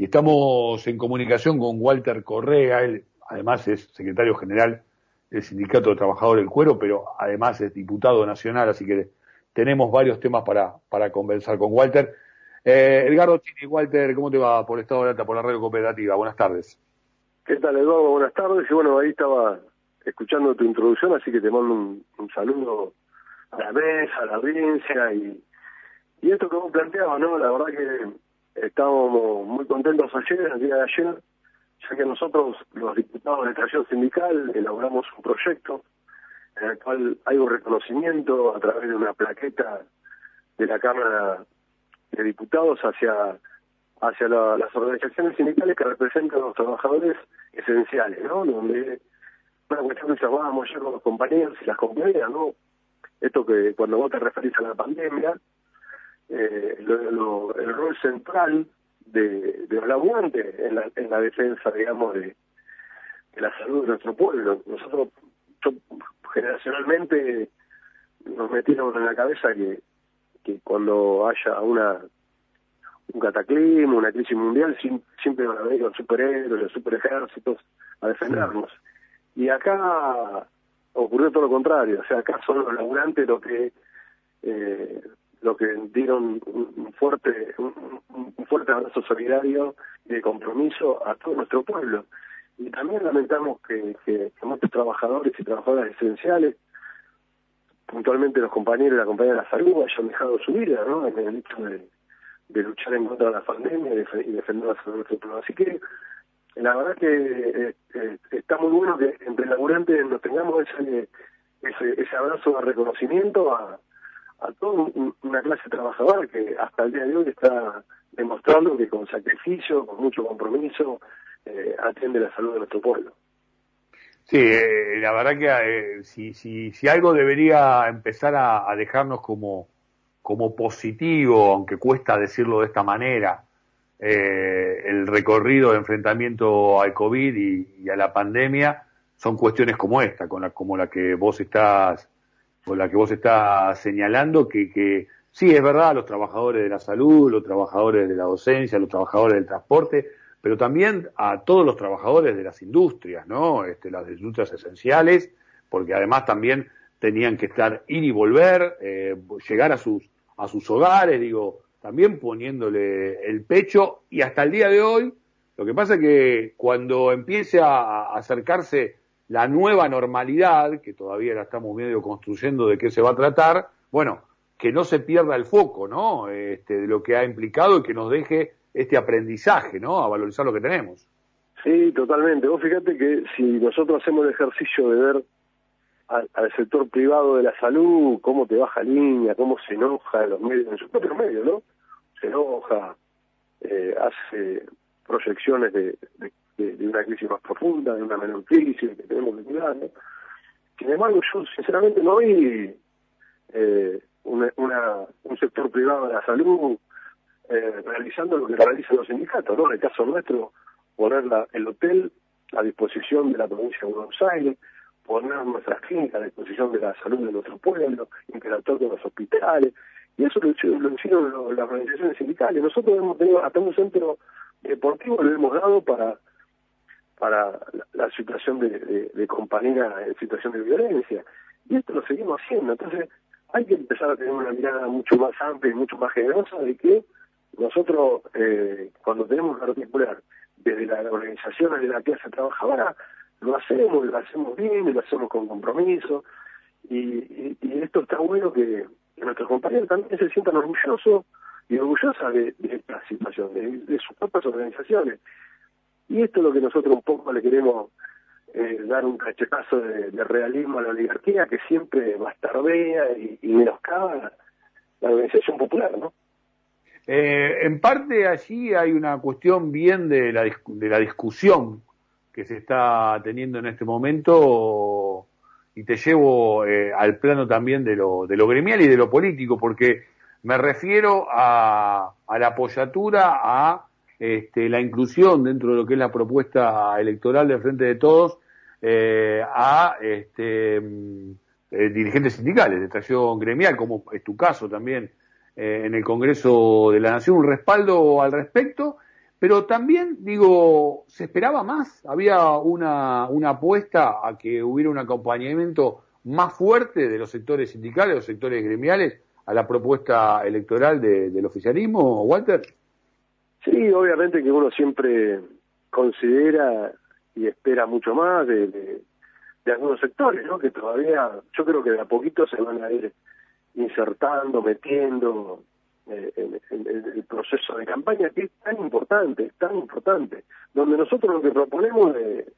y estamos en comunicación con Walter Correa, él además es secretario general del Sindicato de Trabajadores del Cuero, pero además es diputado nacional, así que tenemos varios temas para, para conversar con Walter. Eh, Edgardo Chini, Walter, ¿cómo te va por Estado de Alta, por la radio cooperativa? Buenas tardes. ¿Qué tal, Eduardo? Buenas tardes. Y bueno, ahí estaba escuchando tu introducción, así que te mando un, saludo a la mesa, a la audiencia y, y esto que vos planteabas, ¿no? La verdad que estábamos muy contentos ayer, el día de ayer, ya que nosotros, los diputados de Tracción Sindical, elaboramos un proyecto en el cual hay un reconocimiento a través de una plaqueta de la Cámara de Diputados hacia hacia las organizaciones sindicales que representan a los trabajadores esenciales, ¿no? Donde una cuestión que charlábamos ayer con los compañeros y las compañeras, ¿no? Esto que cuando vos te referís a la pandemia, eh, el rol central de, de los en la, en la defensa, digamos, de, la salud de nuestro pueblo. Nosotros, generacionalmente, nos metieron en la cabeza que, que cuando haya una un cataclismo, una crisis mundial, siempre van a venir los superhéroes, los superejércitos a defendernos. Y acá ocurrió todo lo contrario, o sea, acá son los laburantes los que eh, lo que dieron un fuerte un, fuerte abrazo solidario y de compromiso a todo nuestro pueblo. Y también lamentamos que, muchos trabajadores y trabajadoras esenciales, puntualmente los compañeros y la compañía de la salud, hayan dejado su vida ¿no? en el hecho de, luchar en contra de la pandemia y defender la salud nuestro pueblo. Así que la verdad que eh, eh, está muy bueno que entre laburantes nos tengamos ese, ese, ese abrazo de reconocimiento a, a toda una clase trabajadora que hasta el día de hoy está demostrando que con sacrificio, con mucho compromiso, eh, atiende la salud de nuestro pueblo. Sí, eh, la verdad que eh, si, si, algo debería empezar a, dejarnos como, como positivo, aunque cuesta decirlo de esta manera, el recorrido de enfrentamiento al COVID y, a la pandemia son cuestiones como esta, como la que vos estás con la que vos estás señalando, que, que sí, es verdad, los trabajadores de la salud, los trabajadores de la docencia, los trabajadores del transporte, pero también a todos los trabajadores de las industrias, ¿no? Este, las industrias esenciales, porque además también tenían que estar ir y volver, eh, llegar a sus, a sus hogares, digo, también poniéndole el pecho, y hasta el día de hoy, lo que pasa es que cuando empiece a acercarse la nueva normalidad, que todavía la estamos medio construyendo de qué se va a tratar, bueno, que no se pierda el foco, ¿no? Este, de lo que ha implicado y que nos deje este aprendizaje, ¿no? A valorizar lo que tenemos. Sí, totalmente. Vos fíjate que si nosotros hacemos el ejercicio de ver al, sector privado de la salud, cómo te baja línea, cómo se enoja en los medios, en sus propios medios, ¿no? Se enoja, eh, hace proyecciones de, de, una crisis más profunda, de una menor crisis que tenemos que cuidar. Sin embargo, yo sinceramente no vi eh, una, un sector privado de la salud eh, realizando lo que realizan los sindicatos, ¿no? En el caso nuestro, poner la, el hotel a disposición de la provincia de Buenos Aires, poner nuestras clínicas a disposición de la salud de nuestro pueblo, interactuar con los hospitales, y eso lo, lo hicieron las organizaciones sindicales. Nosotros hemos tenido hasta un centro deportivo, lo hemos dado para para la, situación de, de, de, compañera en situación de violencia. Y esto lo seguimos haciendo. Entonces, hay que empezar a tener una mirada mucho más amplia y mucho más generosa de que nosotros, eh, cuando tenemos que articular desde las organizaciones de la clase trabajadora, lo hacemos, lo hacemos bien, y lo hacemos con compromiso. Y, y, esto está bueno que, nuestros compañeros también se sientan orgullosos y orgullosas de, esta situación, de, de sus propias organizaciones. Y esto es lo que nosotros un poco le queremos eh, dar un cachetazo de, realismo a la oligarquía que siempre bastardea y, y menoscaba la, organización popular, ¿no? Eh, en parte allí hay una cuestión bien de la, de la discusión que se está teniendo en este momento y te llevo eh, al plano también de lo, de lo gremial y de lo político, porque me refiero a, a la apoyatura a este, la inclusión dentro de lo que es la propuesta electoral de Frente de Todos eh, a este, mm, eh, dirigentes sindicales de tracción gremial, como es tu caso también eh, en el Congreso de la Nación, un respaldo al respecto, Pero también, digo, se esperaba más, había una apuesta a que hubiera un acompañamiento más fuerte de los sectores sindicales, los sectores gremiales, a la propuesta electoral del oficialismo, Walter. Sí, obviamente que uno siempre considera y espera mucho más de, algunos sectores, ¿no? Que todavía, yo creo que de a poquito se van a ir insertando, metiendo eh, en, el proceso de campaña que es tan importante, tan importante, donde nosotros lo que proponemos de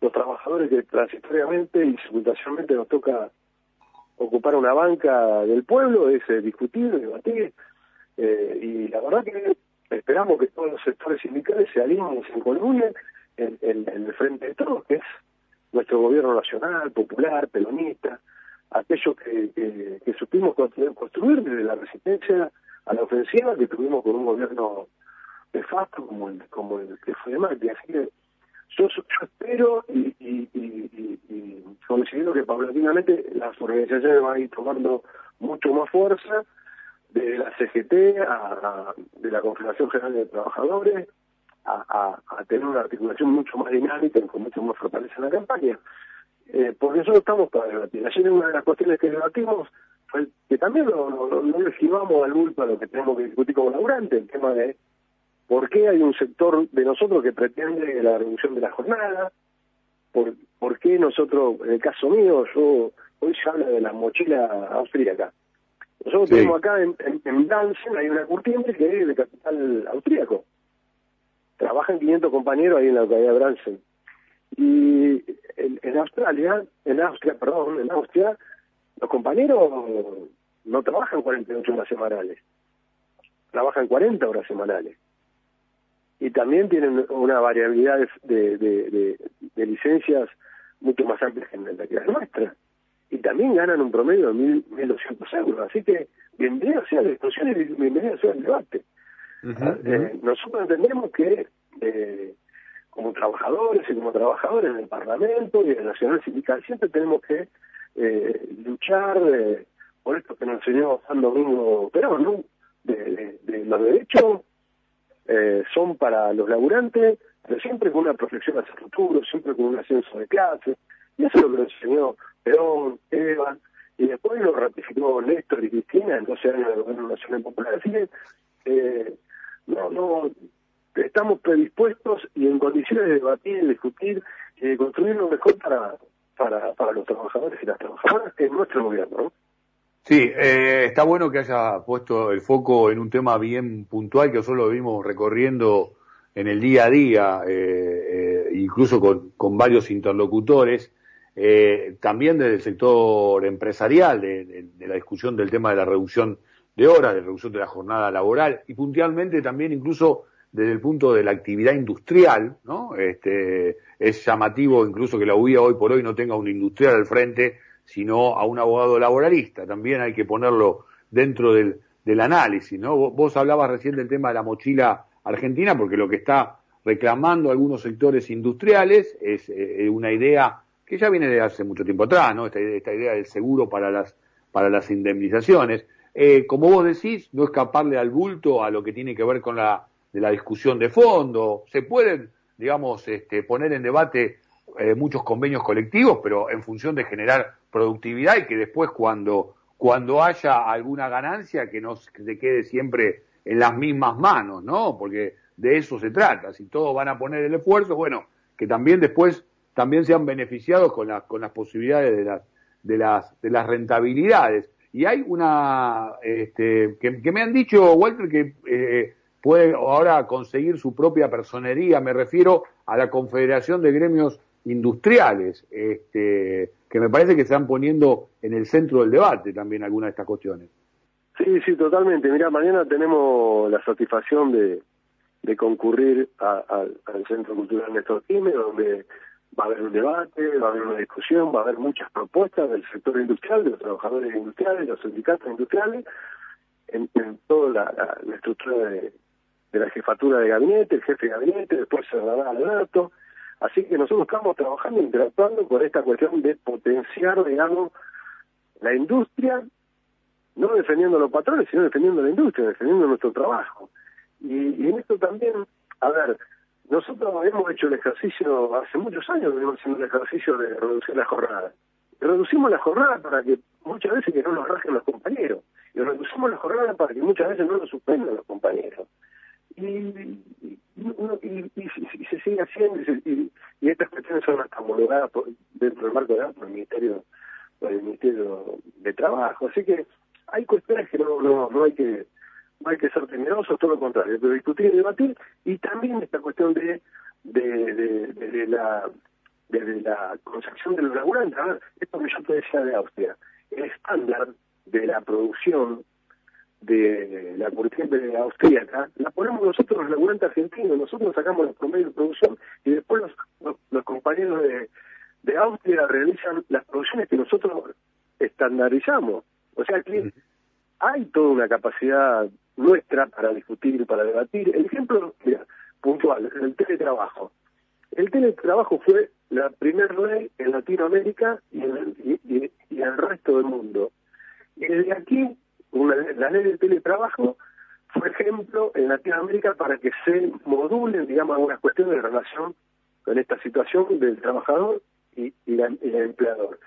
los trabajadores que transitoriamente y simultáneamente nos toca ocupar una banca del pueblo es eh, discutir, debatir, eh, y la verdad que esperamos que todos los sectores sindicales se alineen y se incolumnen en, el frente de todos, que es nuestro gobierno nacional, popular, peronista, aquello que, supimos construir, desde la resistencia a la ofensiva que tuvimos con un gobierno de facto como el, como el que fue de Macri. Así que yo, espero y, y, y, y, considero que paulatinamente las organizaciones van a ir tomando mucho más fuerza de la CGT a, de la Confederación General de Trabajadores a, tener una articulación mucho más dinámica y con mucho más fortaleza en la campaña. Eh, porque nosotros estamos para debatir. Ayer una de las cuestiones que debatimos fue que también no, no, no esquivamos al bulto a lo que tenemos que discutir como laburante, el tema de por qué hay un sector de nosotros que pretende la reducción de la jornada, por, por qué nosotros, en el caso mío, yo hoy se habla de la mochila austríaca. Nosotros tenemos acá en, en, hay una curtiente que es de capital austríaco. Trabajan 500 compañeros ahí en la localidad de Bransen. Y en, Australia, en Austria, perdón, en Austria, los compañeros no trabajan 48 horas semanales, trabajan 40 horas semanales. Y también tienen una variabilidad de, de, de, licencias mucho más amplia que la nuestra y también ganan un promedio de 1.200 euros. Así que bienvenido sea la discusión y bienvenido sea el debate. Ah, eh, nosotros entendemos que eh, como trabajadores y como trabajadores en el Parlamento y en el Nacional Sindical siempre tenemos que eh, luchar por esto que nos enseñó San Domingo Perón, ¿no? De, los derechos son para los laburantes, pero siempre con una protección hacia el futuro, siempre con un ascenso de clase, y eso es lo que nos enseñó Perón, Eva, y después lo ratificó Néstor y Cristina en 12 años de gobierno nacional popular. Así que eh, no, no, estamos predispuestos y en condiciones de debatir, discutir y de construir lo mejor para, para, para los trabajadores y las trabajadoras en nuestro gobierno. Sí, eh, está bueno que haya puesto el foco en un tema bien puntual que nosotros lo vimos recorriendo en el día a día, eh, incluso con, con varios interlocutores eh, también desde el sector empresarial, de, la discusión del tema de la reducción de horas, de reducción de la jornada laboral y puntualmente también incluso desde el punto de la actividad industrial, ¿no? Este, es llamativo incluso que la UIA hoy por hoy no tenga un industrial al frente, sino a un abogado laboralista. También hay que ponerlo dentro del, del análisis, ¿no? Vos, hablabas recién del tema de la mochila argentina, porque lo que está reclamando algunos sectores industriales es eh, una idea que ya viene de hace mucho tiempo atrás, ¿no? Esta, idea del seguro para las, para las indemnizaciones. Eh, como vos decís, no escaparle al bulto a lo que tiene que ver con la, de la discusión de fondo. Se pueden, digamos, este, poner en debate eh, muchos convenios colectivos, pero en función de generar productividad y que después cuando, cuando haya alguna ganancia que no se quede siempre en las mismas manos, ¿no? Porque de eso se trata. Si todos van a poner el esfuerzo, bueno, que también después también se han beneficiado con, con las posibilidades de las, de, las, de las rentabilidades. Y hay una, este, que, me han dicho, Walter, que eh, puede ahora conseguir su propia personería, me refiero a la Confederación de Gremios Industriales, este, que me parece que se están poniendo en el centro del debate también algunas de estas cuestiones. Sí, sí, totalmente. Mira, mañana tenemos la satisfacción de, de concurrir al Centro Cultural Néstor Quime, donde va a haber un debate, va a haber una discusión, va a haber muchas propuestas del sector industrial, de los trabajadores industriales, de los sindicatos industriales, en, toda la, estructura de, la jefatura de gabinete, el jefe de gabinete, después se dará al dato. Así que nosotros estamos trabajando, interactuando con esta cuestión de potenciar, digamos, la industria, no defendiendo a los patrones, sino defendiendo la industria, defendiendo nuestro trabajo. Y, y en esto también a ver, nosotros hemos hecho el ejercicio, hace muchos años venimos haciendo el ejercicio de reducir la jornada. Reducimos la jornada para que muchas veces que no nos rajen los compañeros. Y reducimos la jornada para que muchas veces no nos suspendan los compañeros. Y, y, se sigue haciendo y, estas cuestiones son hasta homologadas dentro del marco de por el Ministerio por el Ministerio de Trabajo. Así que hay cuestiones que no, no, no hay que no hay que ser temerosos, todo lo contrario, pero discutir y debatir, y también esta cuestión de, de, de, la de la concepción de los laburantes. A ver, esto que yo te decía de Austria, el estándar de la producción de la de austríaca, la ponemos nosotros los laburantes argentinos, nosotros sacamos los promedios de producción y después los, los, compañeros de, de Austria realizan las producciones que nosotros estandarizamos. O sea que hay toda una capacidad nuestra para discutir, para debatir. El ejemplo, mira, puntual, el teletrabajo. El teletrabajo fue la primera ley en Latinoamérica y en, el, y, resto del mundo. Y desde aquí, la ley del teletrabajo fue ejemplo en Latinoamérica para que se modulen, digamos, algunas cuestiones de relación con esta situación del trabajador y, y, el empleador.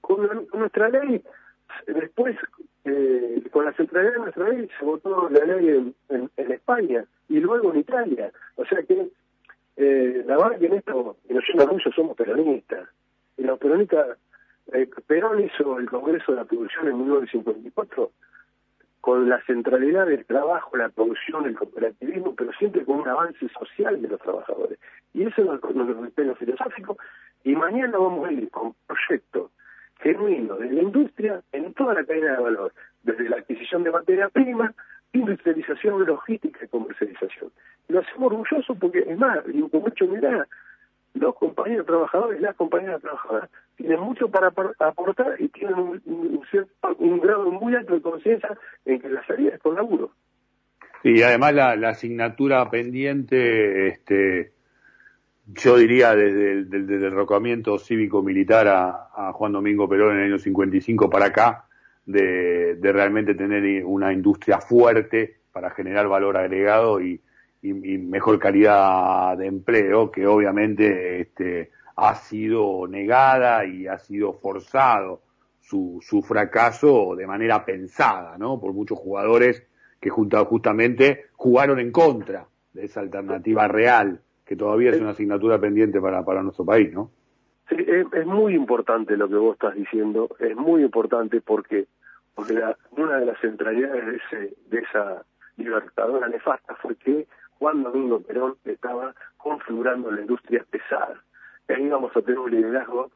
Con, nuestra ley, después eh, con la centralidad de nuestra ley se votó la ley en, España y luego en Italia. O sea que eh, la verdad que en esto, en los somos peronistas. Y los peronistas, eh, Perón hizo el Congreso de la Producción en 1954 con la centralidad del trabajo, la producción, el cooperativismo, pero siempre con un avance social de los trabajadores. Y eso es nuestro criterio filosófico. Y mañana vamos a ir con proyectos genuino de la industria en toda la cadena de valor, desde la adquisición de materia prima, industrialización, logística y comercialización. Lo hacemos orgulloso porque, es más, digo con mucha humildad, los compañeros trabajadores, las compañeras trabajadoras, tienen mucho para aportar y tienen un, un, grado muy alto de conciencia en que la salida es con laburo. Y además la, la asignatura pendiente, este, yo diría desde el, derrocamiento cívico-militar a, Juan Domingo Perón en el año 55 para acá, de, realmente tener una industria fuerte para generar valor agregado y, mejor calidad de empleo, que obviamente este, ha sido negada y ha sido forzado su, su fracaso de manera pensada, ¿no? Por muchos jugadores que justamente jugaron en contra de esa alternativa real que todavía es una asignatura pendiente para, para nuestro país, ¿no? Sí, es, muy importante lo que vos estás diciendo, es muy importante porque porque una de las centralidades de, ese, de esa libertadora nefasta fue que Juan Domingo Perón estaba configurando la industria pesada. Ahí íbamos a tener un liderazgo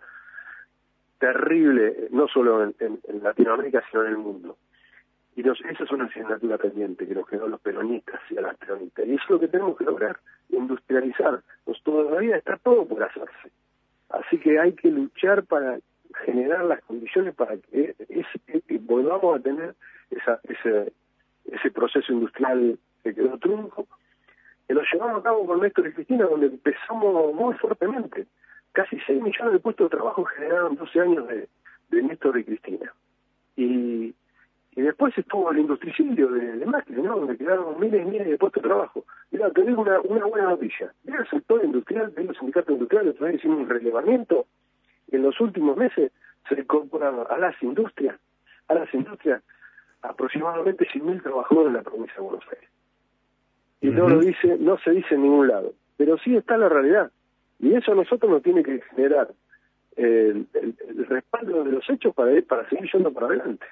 terrible, no solo en, en Latinoamérica, sino en el mundo. Y nos, esa es una asignatura pendiente que nos quedó a los peronistas y a las peronistas. Y eso es lo que tenemos que lograr, industrializar. Pues todavía está todo por hacerse. Así que hay que luchar para generar las condiciones para que, volvamos a tener esa, ese, ese proceso industrial que quedó trunco, que lo llevamos a cabo con Néstor y Cristina, donde empezamos muy fuertemente. Casi 6 millones de puestos de trabajo generaron 12 años de Néstor y Cristina. Y y después estuvo el industricidio de, de Macri, ¿no? Donde quedaron miles y miles de puestos de trabajo. Mira, te digo una, una buena noticia. Mira el sector industrial, de los sindicatos industriales, vez hicimos un relevamiento. En los últimos meses se incorporaron a las industrias, a las industrias, aproximadamente 100.000 trabajadores en la provincia de Buenos Aires. Y no lo dice, no se dice en ningún lado. Pero sí está la realidad. Y eso a nosotros nos tiene que generar el, el, respaldo de los hechos para, para seguir yendo para adelante.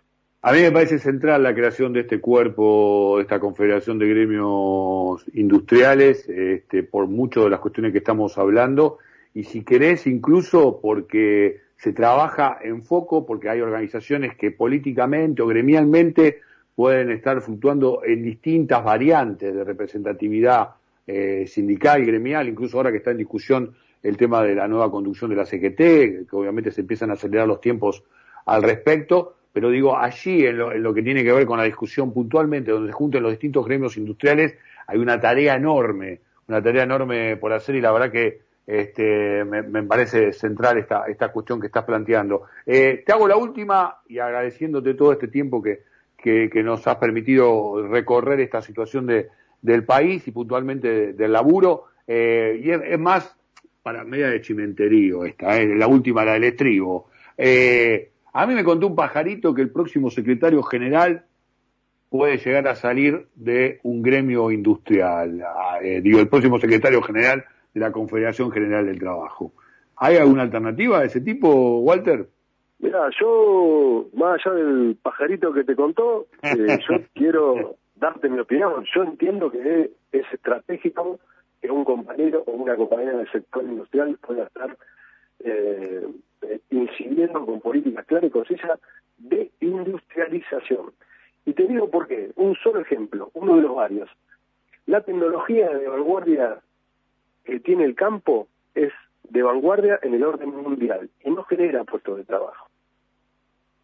A mí me parece central la creación de este cuerpo, de esta confederación de gremios industriales, este, por muchas de las cuestiones que estamos hablando, y si querés, incluso porque se trabaja en foco, porque hay organizaciones que políticamente o gremialmente pueden estar fluctuando en distintas variantes de representatividad eh, sindical y gremial, incluso ahora que está en discusión el tema de la nueva conducción de la CGT, que obviamente se empiezan a acelerar los tiempos al respecto, pero digo, allí en lo, que tiene que ver con la discusión puntualmente, donde se junten los distintos gremios industriales, hay una tarea enorme, una tarea enorme por hacer y la verdad que este, me, parece central esta, esta cuestión que estás planteando. Eh, te hago la última y agradeciéndote todo este tiempo que, que, nos has permitido recorrer esta situación de, del país y puntualmente del laburo. Eh, y es, más para media de chimenterío esta, eh, la última, la del estribo. Eh, a mí me contó un pajarito que el próximo secretario general puede llegar a salir de un gremio industrial, digo, el próximo secretario general de la Confederación General del Trabajo. ¿Hay alguna alternativa de ese tipo, Walter? Mira, yo, más allá del pajarito que te contó, yo quiero darte mi opinión. Yo entiendo que es estratégico que un compañero o una compañera del sector industrial pueda estar eh, incidiendo con políticas claras y concisas de industrialización. Y te digo por qué. Un solo ejemplo, uno de los varios. La tecnología de vanguardia que tiene el campo es de vanguardia en el orden mundial y no genera puestos de trabajo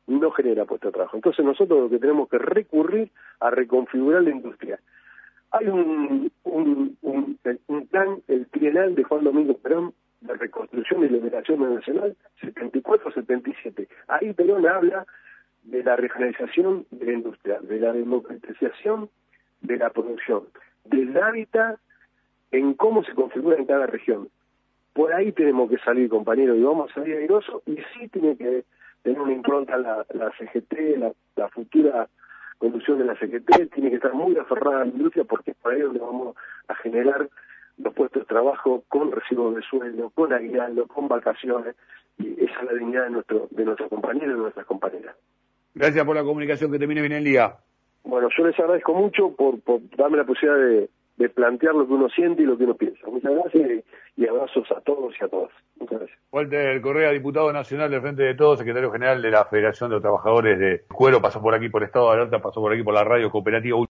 no genera puesto de trabajo. Entonces nosotros lo que tenemos que recurrir a reconfigurar la industria. Hay un, un, plan, el trienal de Juan Domingo Perón, de reconstrucción y liberación nacional, 74-77. Ahí Perón habla de la regionalización de la industria, de la democratización de la producción, del hábitat en cómo se configura en cada región. Por ahí tenemos que salir, compañeros, y vamos a salir airosos, y sí tiene que tener una impronta la, la CGT, la, futura conducción de la CGT, tiene que estar muy aferrada a la industria porque es para ahí donde vamos a generar los puestos de trabajo con recibos de sueldo, con aguinaldo, con vacaciones, y esa es la dignidad de nuestro, de nuestros compañeros y de nuestras compañeras. Gracias por la comunicación, que termine bien el día. Bueno, yo les agradezco mucho por, por darme la posibilidad de, de plantear lo que uno siente y lo que uno piensa. Muchas gracias y, abrazos a todos y a todas. Muchas gracias. Walter Correa, diputado nacional del Frente de Todos, secretario general de la Federación de Trabajadores de Cuero, pasó por aquí por Estado de Alerta, pasó por aquí por la radio cooperativa.